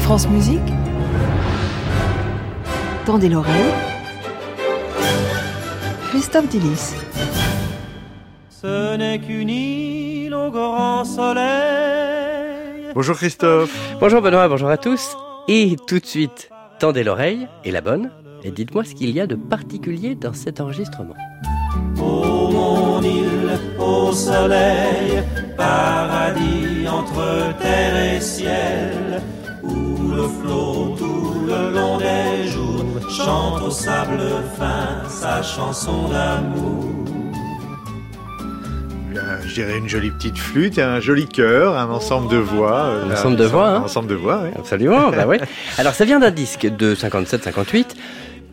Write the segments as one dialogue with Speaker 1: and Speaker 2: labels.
Speaker 1: France Musique. Tendez l'oreille. Christophe Dillis.
Speaker 2: Ce n'est qu'une île au grand soleil.
Speaker 3: Bonjour Christophe.
Speaker 4: Bonjour Benoît, bonjour à tous. Et tout de suite, tendez l'oreille, et la bonne, et dites-moi ce qu'il y a de particulier dans cet enregistrement.
Speaker 2: Oh mon île au soleil, paradis entre terre et ciel, où le flot tout le long des jours chante au sable fin sa chanson d'amour.
Speaker 3: Je dirais une jolie petite flûte, un joli chœur, un ensemble de voix. euh,
Speaker 4: Un ensemble de voix, hein.
Speaker 3: Un ensemble de voix, oui.
Speaker 4: Absolument, bah ouais. Alors ça vient d'un disque de 57-58,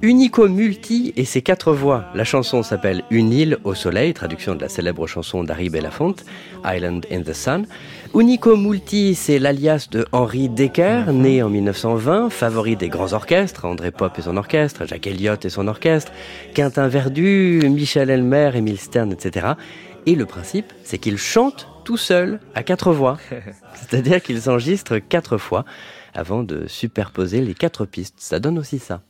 Speaker 4: Unico Multi et ses quatre voix. La chanson s'appelle Une île au soleil, traduction de la célèbre chanson d'Harry Belafonte, Island in the Sun. Unico Multi, c'est l'alias de Henri Decker, né en 1920, favori des grands orchestres, André Pop et son orchestre, Jacques Elliott et son orchestre, Quentin Verdu, Michel Elmer, Émile Stern, etc. Et le principe, c'est qu'il chante tout seul, à quatre voix. C'est-à-dire qu'il s'enregistre quatre fois avant de superposer les quatre pistes. Ça donne aussi ça.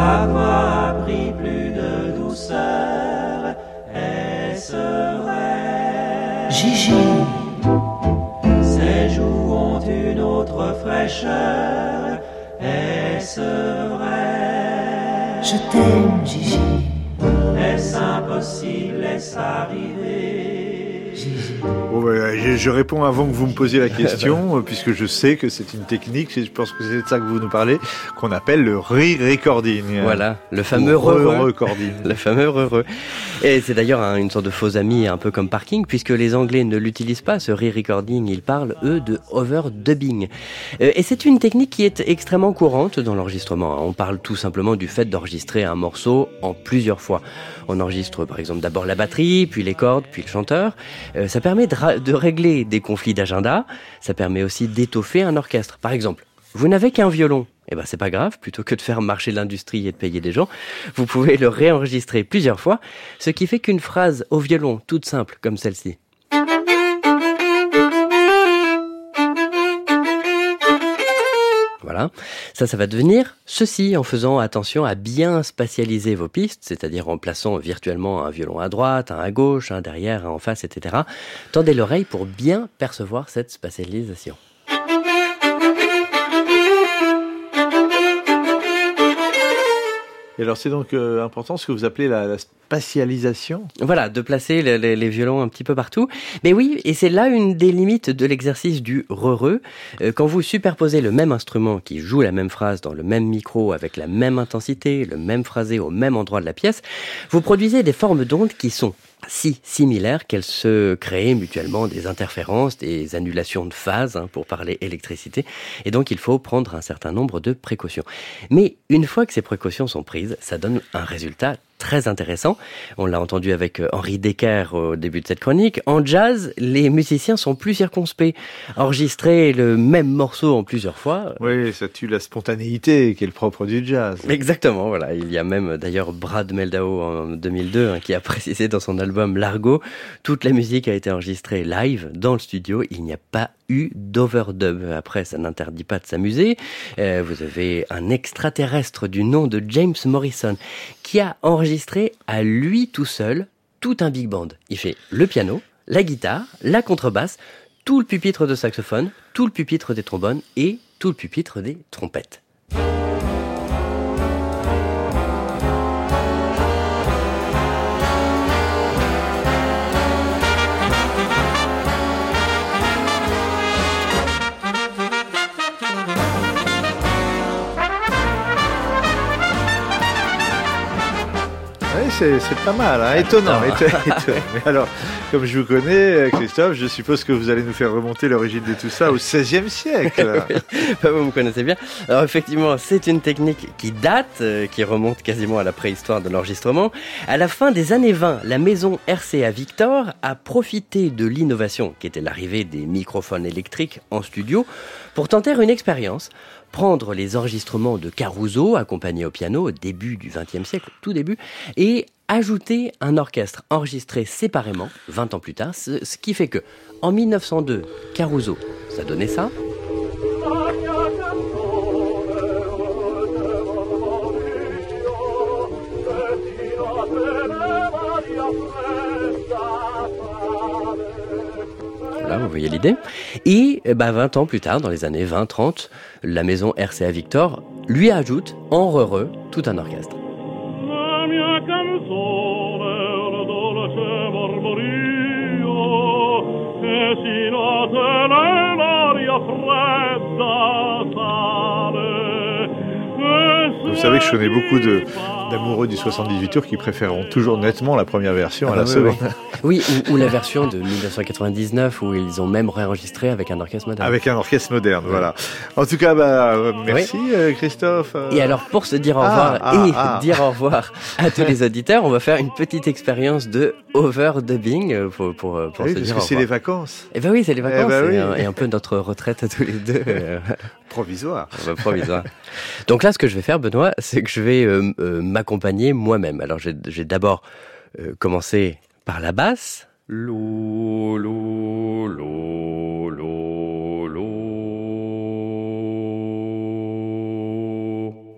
Speaker 2: Sa voix a pris plus de douceur, est-ce vrai
Speaker 1: Gigi.
Speaker 2: Ses joues ont une autre fraîcheur, est-ce vrai
Speaker 1: Je t'aime, Gigi.
Speaker 2: Est-ce impossible, est-ce arrivé
Speaker 1: Gigi.
Speaker 3: Bon, bah, je, je réponds avant que vous me posiez la question, euh, puisque je sais que c'est une technique, je pense que c'est de ça que vous nous parlez, qu'on appelle le re-recording.
Speaker 4: Voilà, le fameux
Speaker 3: re-recording.
Speaker 4: Le fameux heureux. Et c'est d'ailleurs un- une sorte de faux ami, un peu comme parking, puisque les Anglais ne l'utilisent pas, ce re-recording. Ils parlent, eux, de overdubbing. Euh, Et c'est une technique qui est extrêmement courante dans l'enregistrement. On parle tout simplement du fait d'enregistrer un morceau en plusieurs fois. On enregistre, par exemple, d'abord la batterie, puis les cordes, puis le chanteur. Euh, ça permet de régler des conflits d'agenda. Ça permet aussi d'étoffer un orchestre. Par exemple, vous n'avez qu'un violon. Eh ben c'est pas grave, plutôt que de faire marcher l'industrie et de payer des gens, vous pouvez le réenregistrer plusieurs fois, ce qui fait qu'une phrase au violon toute simple comme celle-ci. Voilà, ça, ça va devenir ceci en faisant attention à bien spatialiser vos pistes, c'est-à-dire en plaçant virtuellement un violon à droite, un à gauche, un derrière, un en face, etc. Tendez l'oreille pour bien percevoir cette spatialisation.
Speaker 3: Et alors c'est donc euh, important ce que vous appelez la, la
Speaker 4: Voilà, de placer les violons un petit peu partout. Mais oui, et c'est là une des limites de l'exercice du re-re. Euh, quand vous superposez le même instrument qui joue la même phrase dans le même micro avec la même intensité, le même phrasé au même endroit de la pièce, vous produisez des formes d'ondes qui sont si similaires qu'elles se créent mutuellement des interférences, des annulations de phase, hein, pour parler électricité. Et donc il faut prendre un certain nombre de précautions. Mais une fois que ces précautions sont prises, ça donne un résultat très intéressant. On l'a entendu avec euh, Henri Decker au début de cette chronique. En jazz, les musiciens sont plus circonspects. Enregistrer le même morceau en plusieurs fois.
Speaker 3: Oui, ça tue la spontanéité qui est le propre du jazz.
Speaker 4: Exactement, voilà. Il y a même euh, d'ailleurs Brad Meldau en 2002 hein, qui a précisé dans son album Largo, toute la musique a été enregistrée live dans le studio. Il n'y a pas eu d'overdub. Après, ça n'interdit pas de s'amuser. Euh, vous avez un extraterrestre du nom de James Morrison qui a enregistré à lui tout seul tout un big band. Il fait le piano, la guitare, la contrebasse, tout le pupitre de saxophone, tout le pupitre des trombones et tout le pupitre des trompettes.
Speaker 3: C'est pas mal, hein, étonnant, éton- étonnant. Mais alors, comme je vous connais, Christophe, je suppose que vous allez nous faire remonter l'origine de tout ça au XVIe siècle.
Speaker 4: Bah, vous me connaissez bien. Alors effectivement, c'est une technique qui date, euh, qui remonte quasiment à la préhistoire de l'enregistrement. À la fin des années 20, la maison RCA Victor a profité de l'innovation qui était l'arrivée des microphones électriques en studio pour tenter une expérience. Prendre les enregistrements de Caruso, accompagnés au piano au début du XXe siècle, tout début, et ajouté un orchestre enregistré séparément 20 ans plus tard, ce, qui fait que en 1902, Caruso, ça donnait ça. Là, vous voyez l'idée. Eh ben, 20 ans plus tard, dans les années 20-30, la maison RCA Victor lui ajoute en re tout un orchestre.
Speaker 3: Savez que je connais beaucoup de d'amoureux du 78 tours qui préféreront toujours nettement la première version à
Speaker 4: Ah
Speaker 3: la
Speaker 4: oui,
Speaker 3: seconde.
Speaker 4: Oui, ou, ou la version de 1999 où ils ont même réenregistré avec un orchestre moderne.
Speaker 3: Avec un orchestre moderne, voilà. En tout cas, bah, merci euh, Christophe. Euh,
Speaker 4: Et alors, pour se dire au
Speaker 3: Ah,
Speaker 4: revoir
Speaker 3: ah,
Speaker 4: et
Speaker 3: ah.
Speaker 4: dire au revoir à tous les auditeurs, on va faire une petite expérience de overdubbing pour, pour, euh, pour
Speaker 3: oui,
Speaker 4: se
Speaker 3: parce
Speaker 4: dire
Speaker 3: que
Speaker 4: au
Speaker 3: c'est les vacances
Speaker 4: Eh ben oui, c'est les vacances
Speaker 3: ben oui.
Speaker 4: et, un, et un peu notre retraite à tous les deux. va provisoire. Donc là, ce que je vais faire, Benoît, c'est que je vais euh, euh, m'accompagner moi-même. Alors, j'ai d'abord euh, commencé par la basse. Lo, lo, lo, lo, lo.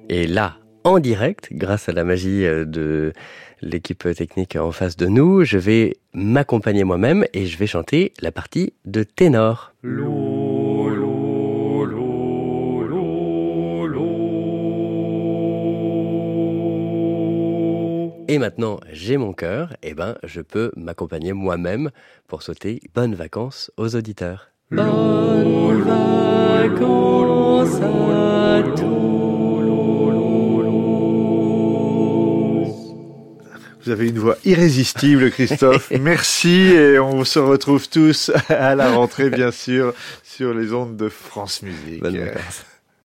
Speaker 4: Et là, en direct, grâce à la magie de l'équipe technique en face de nous, je vais m'accompagner moi-même et je vais chanter la partie de ténor. Lo, Et maintenant, j'ai mon cœur, et ben, je peux m'accompagner moi-même pour souhaiter bonnes vacances aux auditeurs. Bonnes vacances à tous.
Speaker 3: Vous avez une voix irrésistible, Christophe. Merci et on se retrouve tous à la rentrée, bien sûr, sur les ondes de France Musique.